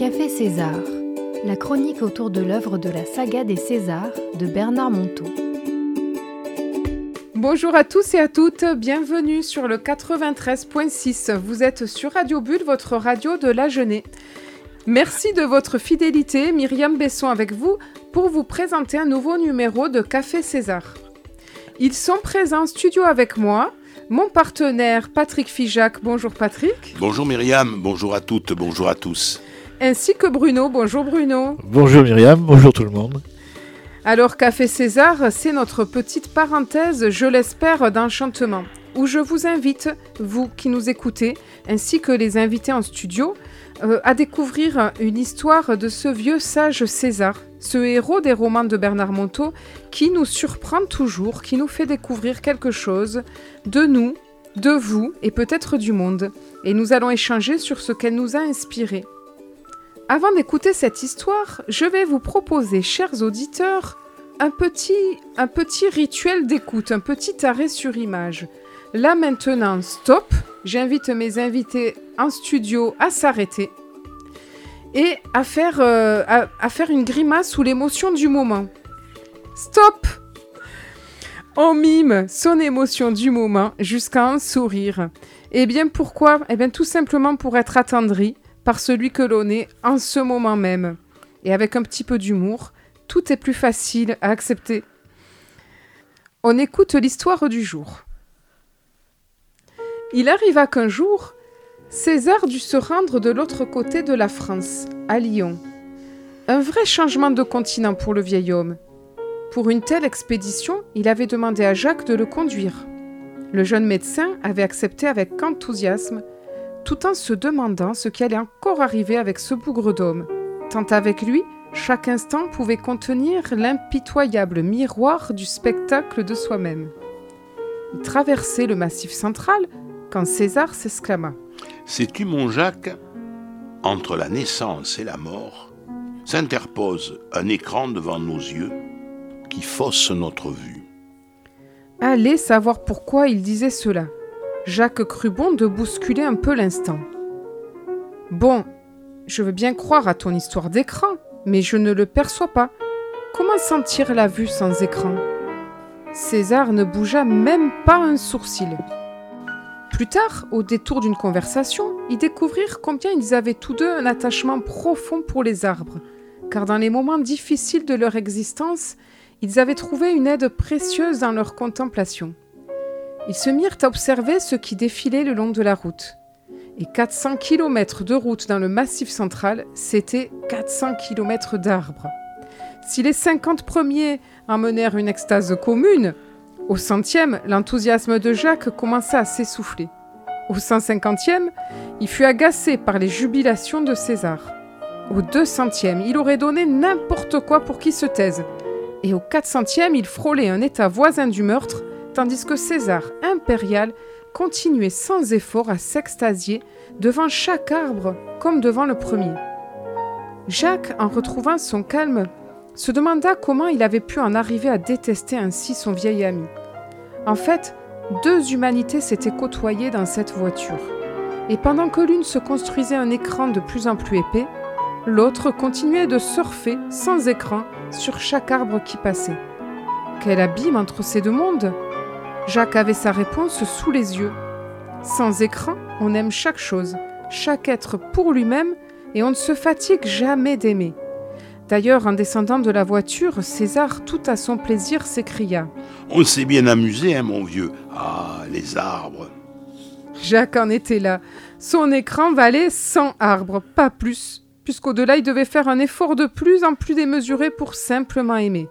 Café César, la chronique autour de l'œuvre de la saga des Césars de Bernard Monteau. Bonjour à tous et à toutes, bienvenue sur le 93.6. Vous êtes sur Radio Bulle, votre radio de la jeunesse. Merci de votre fidélité, Myriam Besson avec vous, pour vous présenter un nouveau numéro de Café César. Ils sont présents en studio avec moi, mon partenaire Patrick Fijac. Bonjour Patrick. Bonjour Myriam, bonjour à toutes, bonjour à tous. Ainsi que Bruno. Bonjour Bruno. Bonjour Myriam, bonjour tout le monde. Alors Café César, c'est notre petite parenthèse, je l'espère, d'enchantement, où je vous invite, vous qui nous écoutez, ainsi que les invités en studio, euh, à découvrir une histoire de ce vieux sage César, ce héros des romans de Bernard Monteau, qui nous surprend toujours, qui nous fait découvrir quelque chose de nous, de vous et peut-être du monde. Et nous allons échanger sur ce qu'elle nous a inspiré. Avant d'écouter cette histoire, je vais vous proposer, chers auditeurs, un petit, un petit rituel d'écoute, un petit arrêt sur image. Là maintenant, stop. J'invite mes invités en studio à s'arrêter et à faire, euh, à, faire une grimace sous l'émotion du moment. Stop On mime son émotion du moment jusqu'à un sourire. Et bien pourquoi? Eh bien tout simplement pour être attendri celui que l'on est en ce moment même. Et avec un petit peu d'humour, tout est plus facile à accepter. On écoute l'histoire du jour. Il arriva qu'un jour, César dut se rendre de l'autre côté de la France, à Lyon. Un vrai changement de continent pour le vieil homme. Pour une telle expédition, il avait demandé à Jacques de le conduire. Le jeune médecin avait accepté avec enthousiasme, tout en se demandant ce qui allait encore arriver avec ce bougre d'homme. Tant avec lui, chaque instant pouvait contenir l'impitoyable miroir du spectacle de soi-même. Il traversait le massif central quand César s'exclama. Sais-tu, mon Jacques, entre la naissance et la mort, s'interpose un écran devant nos yeux qui fausse notre vue. Allez savoir pourquoi il disait cela. Jacques crut bon de bousculer un peu l'instant. Bon, je veux bien croire à ton histoire d'écran, mais je ne le perçois pas. Comment sentir la vue sans écran? César ne bougea même pas un sourcil. Plus tard, au détour d'une conversation, ils découvrirent combien ils avaient tous deux un attachement profond pour les arbres, car dans les moments difficiles de leur existence, ils avaient trouvé une aide précieuse dans leur contemplation. Ils se mirent à observer ce qui défilait le long de la route. Et 400 km de route dans le massif central, c'était 400 km d'arbres. Si les 50 premiers emmenèrent une extase commune, au centième, l'enthousiasme de Jacques commença à s'essouffler. Au 150e, il fut agacé par les jubilations de César. Au 200e, il aurait donné n'importe quoi pour qu'il se taise. Et au 400e, il frôlait un état voisin du meurtre, tandis que César, impérial, continuait sans effort à s'extasier devant chaque arbre comme devant le premier. Jacques, en retrouvant son calme, se demanda comment il avait pu en arriver à détester ainsi son vieil ami. En fait, deux humanités s'étaient côtoyées dans cette voiture. Et pendant que l'une se construisait un écran de plus en plus épais, l'autre continuait de surfer sans écran sur chaque arbre qui passait. Quel abîme entre ces deux mondes Jacques avait sa réponse sous les yeux. Sans écran, on aime chaque chose, chaque être pour lui-même, et on ne se fatigue jamais d'aimer. D'ailleurs, en descendant de la voiture, César, tout à son plaisir, s'écria On s'est bien amusé, hein, mon vieux Ah, les arbres Jacques en était là. Son écran valait 100 arbres, pas plus, puisqu'au-delà, il devait faire un effort de plus en plus démesuré pour simplement aimer.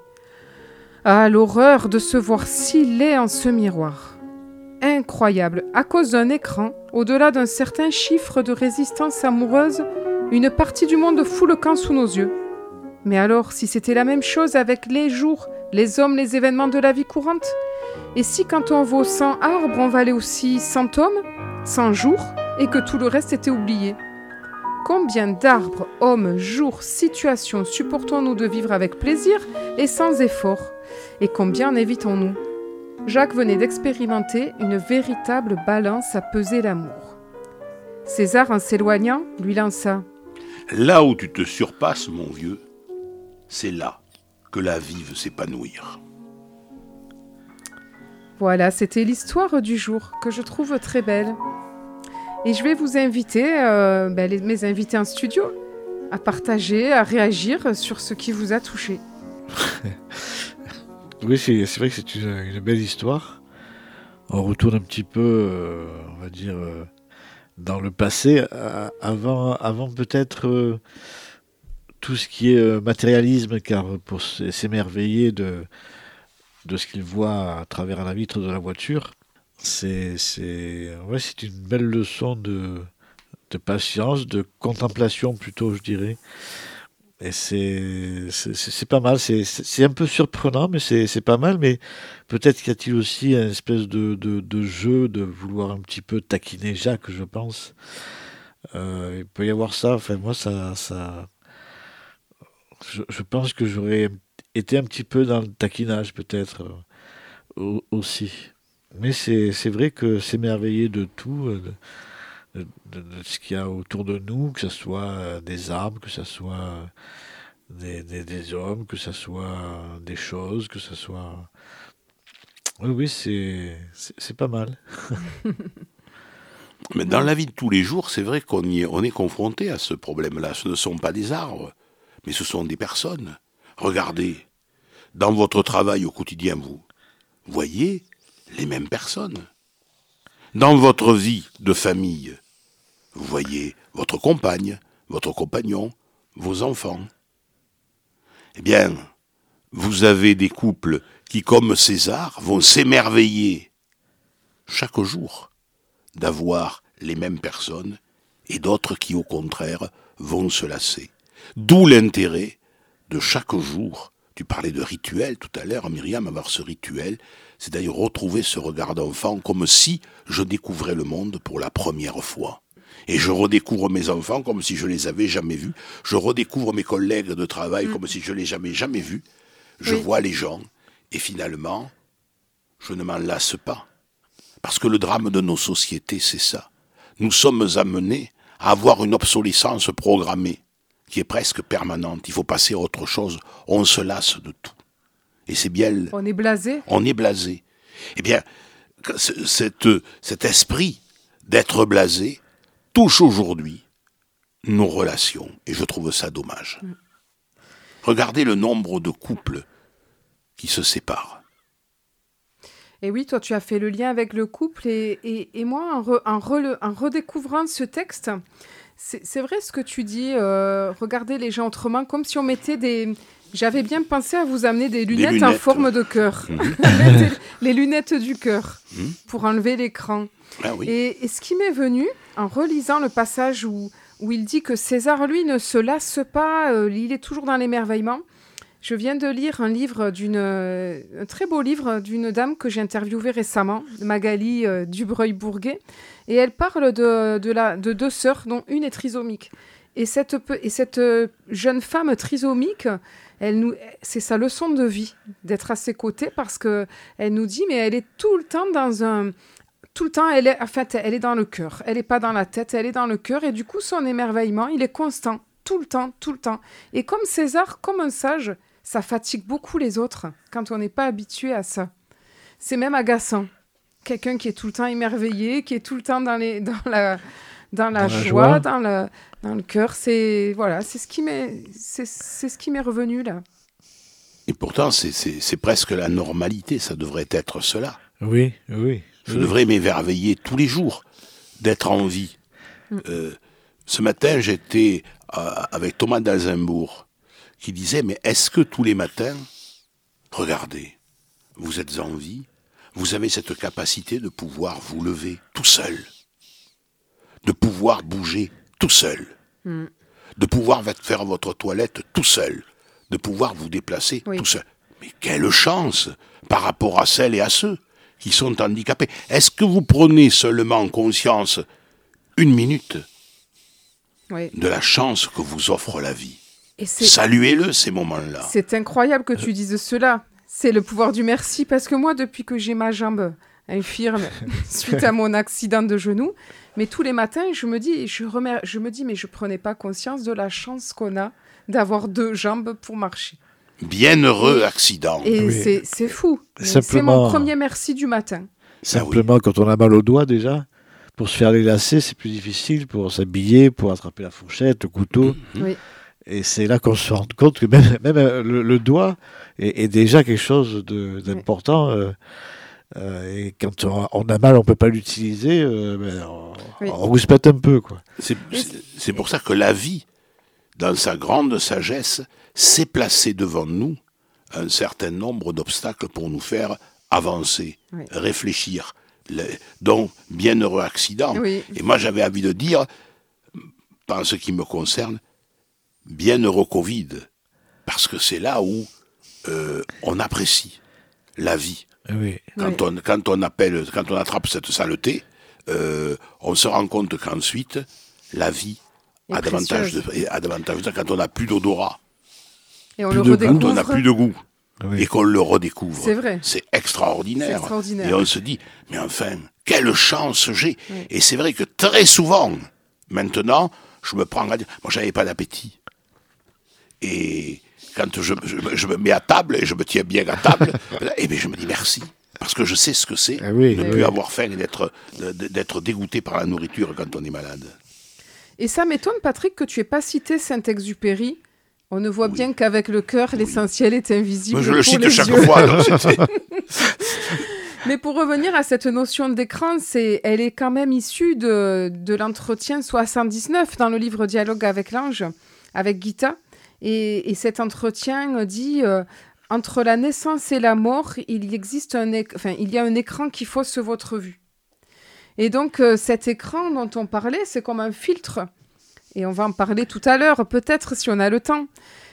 Ah, l'horreur de se voir si laid en ce miroir. Incroyable, à cause d'un écran, au-delà d'un certain chiffre de résistance amoureuse, une partie du monde fout le camp sous nos yeux. Mais alors, si c'était la même chose avec les jours, les hommes, les événements de la vie courante? Et si quand on vaut 100 arbres, on valait aussi 100 hommes, 100 jours, et que tout le reste était oublié? Combien d'arbres, hommes, jours, situations supportons-nous de vivre avec plaisir et sans effort? Et combien en évitons-nous Jacques venait d'expérimenter une véritable balance à peser l'amour. César, en s'éloignant, lui lança Là où tu te surpasses, mon vieux, c'est là que la vie veut s'épanouir. Voilà, c'était l'histoire du jour que je trouve très belle. Et je vais vous inviter, euh, ben, mes invités en studio, à partager, à réagir sur ce qui vous a touché. Oui, c'est vrai que c'est une, belle histoire. On retourne un petit peu, euh, on va dire, euh, dans le passé, avant, avant peut-être tout ce qui est matérialisme, car pour s'émerveiller de, de ce qu'il voit à travers la vitre de la voiture, c'est ouais, une belle leçon de, de patience, de contemplation plutôt, je dirais. Et c'est pas mal, c'est un peu surprenant, mais c'est pas mal. Mais peut-être qu'il y a-t-il aussi un espèce de, de, de jeu de vouloir un petit peu taquiner Jacques, je pense. Euh, il peut y avoir ça. Enfin, moi, ça, ça, je, pense que j'aurais été un petit peu dans le taquinage, peut-être euh, au- aussi. Mais c'est vrai que s'émerveiller de tout, euh, de, de- ce qu'il y a autour de nous, que ce soit euh, des arbres, que ce soit euh, des, des, hommes, que ce soit des choses, que ce soit... Oui, oui, c'est pas mal. Mais dans la vie de tous les jours, c'est vrai qu'on on est confronté à ce problème-là. Ce ne sont pas des arbres, mais ce sont des personnes. Regardez, dans votre travail au quotidien, vous voyez les mêmes personnes. Dans votre vie de famille, vous voyez votre compagne, votre compagnon, vos enfants. Eh bien, vous avez des couples qui, comme César, vont s'émerveiller chaque jour d'avoir les mêmes personnes et d'autres qui, au contraire, vont se lasser. D'où l'intérêt de chaque jour. Tu parlais de rituel tout à l'heure, Myriam, avoir ce rituel, c'est d'ailleurs retrouver ce regard d'enfant comme si je découvrais le monde pour la première fois. Et je redécouvre mes enfants comme si je les avais jamais vus. Je redécouvre mes collègues de travail comme si je les jamais jamais vus. Je Oui. vois les gens et finalement, je ne m'en lasse pas. Parce que le drame de nos sociétés, c'est ça. Nous sommes amenés à avoir une obsolescence programmée qui est presque permanente. Il faut passer à autre chose. On se lasse de tout. Et c'est bien, On est blasé on est blasé. Eh bien, que ce- cette, cet esprit d'être blasé touche aujourd'hui nos relations. Et je trouve ça dommage. Regardez le nombre de couples qui se séparent. Et oui, toi, tu as fait le lien avec le couple. Et, et, et moi, en, re- en rele- en redécouvrant ce texte, c'est vrai ce que tu dis. euh, regardez les gens autrement, comme si on mettait des. J'avais bien pensé à vous amener des lunettes, en forme de cœur. Mhm. Mettez les lunettes du cœur Mhm. pour enlever l'écran. Ah oui. Et, et ce qui m'est venu en relisant le passage où, où il dit que César, lui, ne se lasse pas, euh, il est toujours dans l'émerveillement. Je viens de lire un livre d'une, euh, très beau livre d'une dame que j'ai interviewée récemment, Magali euh, Dubreuil-Bourguet, et elle parle de, de, la, de deux sœurs, dont une est trisomique. Et cette, et cette euh, jeune femme trisomique, elle nous, c'est sa leçon de vie d'être à ses côtés parce que elle nous dit, mais elle est tout le temps dans un, tout le temps, elle est, en elle est dans le cœur. Elle n'est pas dans la tête, elle est dans le cœur. Et du coup, son émerveillement, il est constant, tout le temps, tout le temps. Et comme César, comme un sage, ça fatigue beaucoup les autres quand on n'est pas habitué à ça. C'est même agaçant. Quelqu'un qui est tout le temps émerveillé, qui est tout le temps dans, les, dans la, dans la Dans la joie, dans le, dans le cœur. C'est voilà, c'est ce qui m'est, c'est, c'est ce qui m'est revenu là. Et pourtant, c'est- c'est c'est presque la normalité. Ça devrait être cela. Oui, oui. Je oui. devrais m'émerveiller tous les jours d'être en vie. Euh, ce matin, j'étais euh, avec Thomas d'Alzembourg qui disait, mais est-ce que tous les matins, regardez, vous êtes en vie, vous avez cette capacité de pouvoir vous lever tout seul, de pouvoir bouger tout seul, de pouvoir faire votre toilette tout seul, de pouvoir vous déplacer Oui. tout seul. Mais quelle chance par rapport à celles et à ceux qui sont handicapés. Est-ce que vous prenez seulement conscience une minute Oui. de la chance que vous offre la vie Saluez-le ces moments-là. C'est incroyable que tu dises cela. C'est le pouvoir du merci parce que moi, depuis que j'ai ma jambe infirme suite à mon accident de genou. Mais tous les matins, je me dis, je, remer- je me dis, mais je prenais pas conscience de la chance qu'on a d'avoir deux jambes pour marcher. Bienheureux accident. Et Oui. c'est- c'est fou. C'est mon premier merci du matin. Simplement, quand on a mal au doigt déjà, pour se faire les lacets, c'est plus difficile pour s'habiller, pour attraper la fourchette, le couteau. Oui. Et c'est là qu'on se rend compte que même, même euh, le, le doigt est, est déjà quelque chose de- d'important. euh, euh, et quand on, on a mal, on peut pas l'utiliser, euh, ben, on, Oui. on rouspète un peu. Quoi. C'est pour ça que la vie, dans sa grande sagesse, sait placer devant nous un certain nombre d'obstacles pour nous faire avancer, Oui. réfléchir. Le- donc, bienheureux accident. Oui. Et moi, j'avais envie de dire, en ce qui me concerne, bienheureux Covid. Parce que c'est là où euh, on apprécie la vie. Oui. Quand, on, quand, on appelle, quand on attrape cette saleté, euh, on se rend compte qu'ensuite, la vie Et a davantage, de, a davantage de... Quand on n'a plus d'odorat, Et on Plus le de- quand on n'a redécouvre. plus de goût, Oui. et qu'on le redécouvre, C'est vrai. c'est extraordinaire. C'est extraordinaire. Et on se dit, mais enfin, quelle chance j'ai Oui. Et c'est vrai que très souvent, maintenant, je me prends à dire, moi j'avais pas d'appétit. Et quand je, je- je me mets à table et je me tiens bien à table, et bien je me dis merci. Parce que je sais ce que c'est Ah oui, de ne oui, plus oui. avoir faim et d'être dégoûté par la nourriture quand on est malade. Et ça m'étonne, Patrick, que tu aies pas cité Saint-Exupéry. On ne voit Oui. bien qu'avec le cœur, l'essentiel est invisible. Moi, je le pour cite chaque yeux. fois. donc Mais pour revenir à cette notion d'écran, c'est, elle est quand même issue de, de l'entretien 79 dans le livre Dialogue avec l'ange, avec Gita. Et, et cet entretien dit euh, entre la naissance et la mort, il y existe un, enfin, il y a un écran qui fausse votre vue. Et donc euh, cet écran dont on parlait, c'est comme un filtre. Et on va en parler tout à l'heure, peut-être si on a le temps.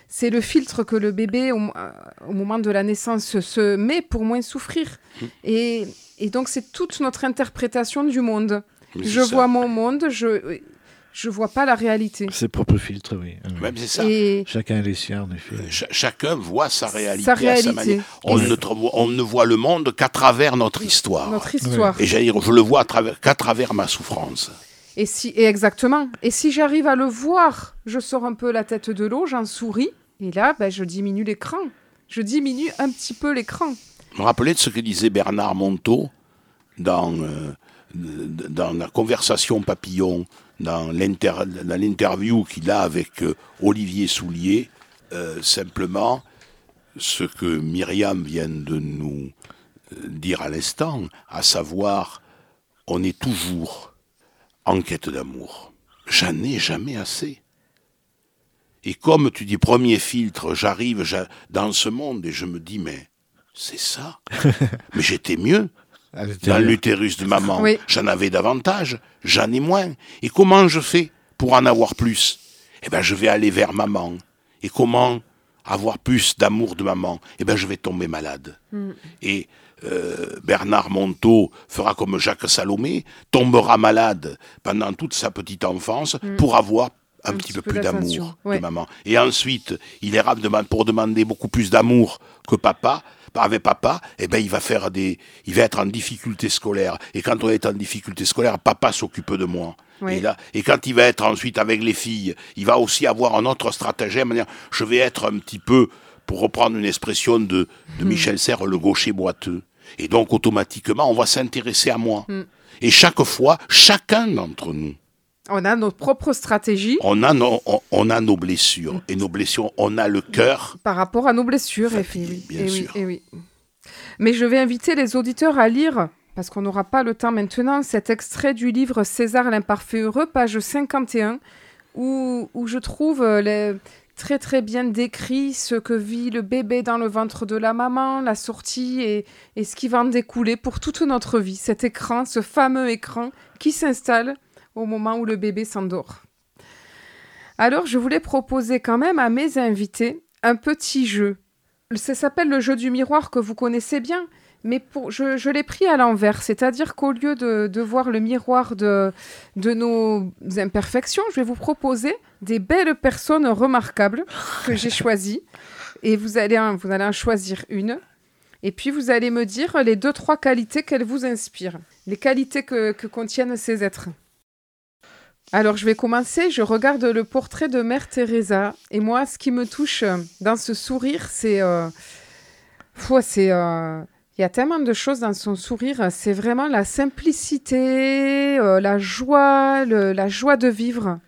C'est le filtre que le bébé, au, euh, au moment de la naissance, se met pour moins souffrir. Et, et donc, c'est toute notre interprétation du monde. Mais Je ça. vois mon monde, je je vois pas la réalité. Ses propres filtres, oui. Oui. Même c'est ça. Et Chacun les siens, en effet. Ch- chacun voit sa réalité, sa à sa réalité, manière. On, ne, tra- on ne voit le monde qu'à travers notre histoire. notre histoire. Et j'allais dire, je le vois à travers- qu'à travers ma souffrance. Et si et exactement. Et si j'arrive à le voir, je sors un peu la tête de l'eau, j'en souris, et là, ben, je diminue l'écran. Je diminue un petit peu l'écran. Vous me rappelez de ce que disait Bernard Monteau dans, euh, dans la conversation papillon, dans l'inter- dans l'interview qu'il a avec euh, Olivier Soulier, euh, simplement ce que Myriam vient de nous euh, dire à l'instant, à savoir, on est toujours en quête d'amour. J'en ai jamais assez. Et comme tu dis premier filtre, j'arrive j'a- dans ce monde et je me dis, mais c'est ça. mais j'étais mieux dans l'utérus de maman. Oui. J'en avais davantage, j'en ai moins. Et comment je fais pour en avoir plus? Eh bien, je vais aller vers maman. Et comment avoir plus d'amour de maman? Eh bien, je vais tomber malade. Et euh, Bernard Monteau fera comme Jacques Salomé, tombera malade pendant toute sa petite enfance pour avoir un, petit, peu, plus d'amour ouais. de maman. Et ensuite, il ira demand- pour demander beaucoup plus d'amour que papa. Avec papa, eh ben, il va faire des, il va être en difficulté scolaire. Et quand on est en difficulté scolaire, papa s'occupe de moi. Oui. Et là, et quand il va être ensuite avec les filles, il va aussi avoir un autre stratagème. Je vais être un petit peu, pour reprendre une expression de, de Hmm. Michel Serres, le gaucher boiteux. Et donc, automatiquement, on va s'intéresser à moi. Hmm. Et chaque fois, chacun d'entre nous, On a notre propre stratégie on a, nos, on, on a nos blessures. Et nos blessures, on a le cœur. par rapport à nos blessures. Et Fatigué, oui, bien et oui, sûr. et oui. Mais je vais inviter les auditeurs à lire, parce qu'on n'aura pas le temps maintenant, cet extrait du livre César l'imparfait heureux, page 51, où, où je trouve euh, les- très très bien décrit ce que vit le bébé dans le ventre de la maman, la sortie et, et ce qui va en découler pour toute notre vie. Cet écran, ce fameux écran qui s'installe au moment où le bébé s'endort. Alors, je voulais proposer quand même à mes invités un petit jeu. Ça s'appelle le jeu du miroir que vous connaissez bien, mais je, l'ai pris à l'envers. C'est-à-dire qu'au lieu de, voir le miroir de, nos imperfections, je vais vous proposer des belles personnes remarquables que j'ai choisies. Et vous allez, en, vous allez en choisir une. Et puis vous allez me dire les deux, trois qualités qu'elles vous inspirent. Les qualités que contiennent ces êtres. Alors je vais commencer, je regarde le portrait de Mère Teresa. Et moi, ce qui me touche dans ce sourire, c'est... Euh, c'est... Euh, il y a tellement de choses dans son sourire. C'est vraiment la simplicité, euh, la joie, la joie de vivre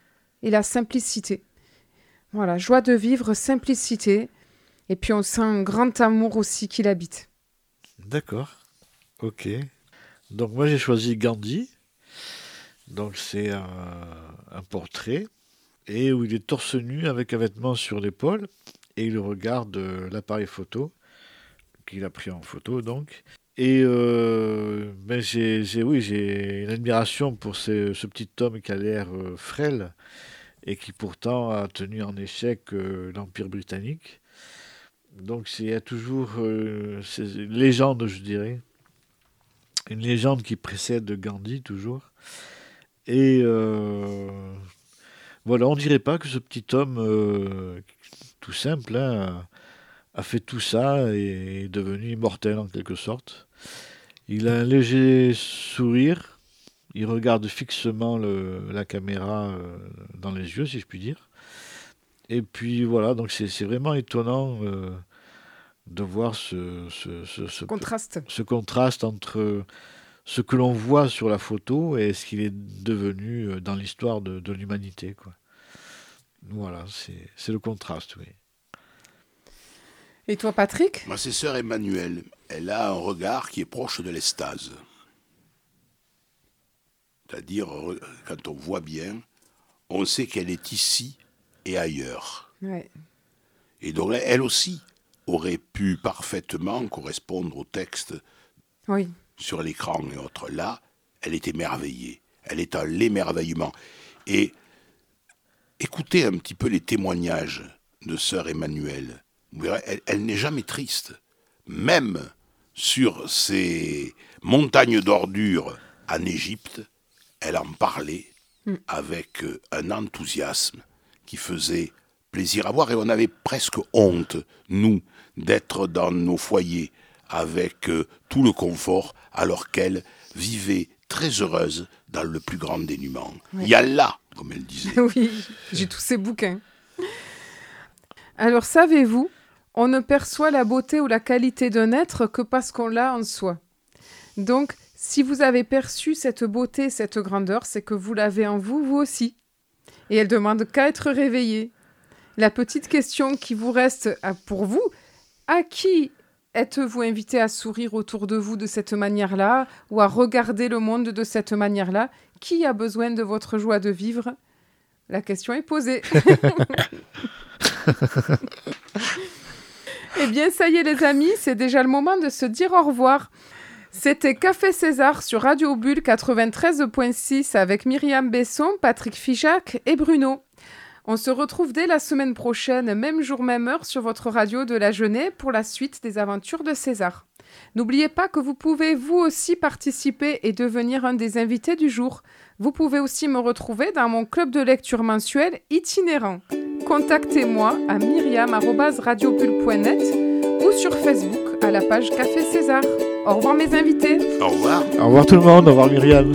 et la simplicité. Voilà, joie de vivre, simplicité. Et puis on sent un grand amour aussi qui l'habite. D'accord. Ok. Donc moi j'ai choisi Gandhi. Donc c'est un, portrait et où il est torse nu avec un vêtement sur l'épaule et il regarde l'appareil photo qu'il a pris en photo donc. Et euh, ben j'ai, oui, j'ai une admiration pour ce, petit homme qui a l'air euh, frêle et qui pourtant a tenu en échec euh, l'Empire britannique. Donc il y a toujours une légende, je dirais, une légende qui précède Gandhi toujours. Et voilà, on dirait pas que ce petit homme tout simple hein, a fait tout ça et est devenu immortel en quelque sorte. Il a un léger sourire, il regarde fixement le, la caméra euh, dans les yeux, si je puis dire. Et puis voilà, donc c'est vraiment étonnant euh, de voir ce, ce, ce, contraste. ce contraste entre ce que l'on voit sur la photo et ce qu'il est devenu euh, dans l'histoire de, de l'humanité. Voilà, c'est le contraste, oui. Et toi, Patrick? Ma c'est sœur Emmanuelle. Elle a un regard qui est proche de l'extase. C'est-à-dire, quand on voit bien, on sait qu'elle est ici et ailleurs. Et donc, elle aussi aurait pu parfaitement correspondre au texte oui. Sur l'écran et autres. Là, elle est émerveillée. Elle est à l'émerveillement. Et écoutez un petit peu les témoignages de sœur Emmanuelle elle, n'est jamais triste. Même sur ces montagnes d'ordures en Égypte, elle en parlait hmm. avec euh, un enthousiasme qui faisait plaisir à voir et on avait presque honte, nous, d'être dans nos foyers avec euh, tout le confort alors qu'elle vivait très heureuse dans le plus grand dénuement. Il y a là, comme elle disait. Oui, j'ai tous ces bouquins. Alors savez-vous on ne perçoit la beauté ou la qualité d'un être que parce qu'on l'a en soi. Donc, si vous avez perçu cette beauté, cette grandeur, c'est que vous l'avez en vous, vous aussi. Et elle demande qu'à être réveillée. La petite question qui vous reste pour vous, à qui êtes-vous invité à sourire autour de vous de cette manière-là ou à regarder le monde de cette manière-là? Qui a besoin de votre joie de vivre? La question est posée. Eh bien, ça y est, les amis, c'est déjà le moment de se dire au revoir. C'était Café César sur Radio Bulle 93.6 avec Myriam Besson, Patrick Fijac et Bruno. On se retrouve dès la semaine prochaine, même jour, même heure, sur votre radio de la Jeunesse pour la suite des aventures de César. N'oubliez pas que vous pouvez vous aussi participer et devenir un des invités du jour. Vous pouvez aussi me retrouver dans mon club de lecture mensuel itinérant contactez-moi à myriam.radiobulle.net ou sur Facebook à la page Café César. Au revoir mes invités. Au revoir. Au revoir tout le monde. Au revoir Myriam.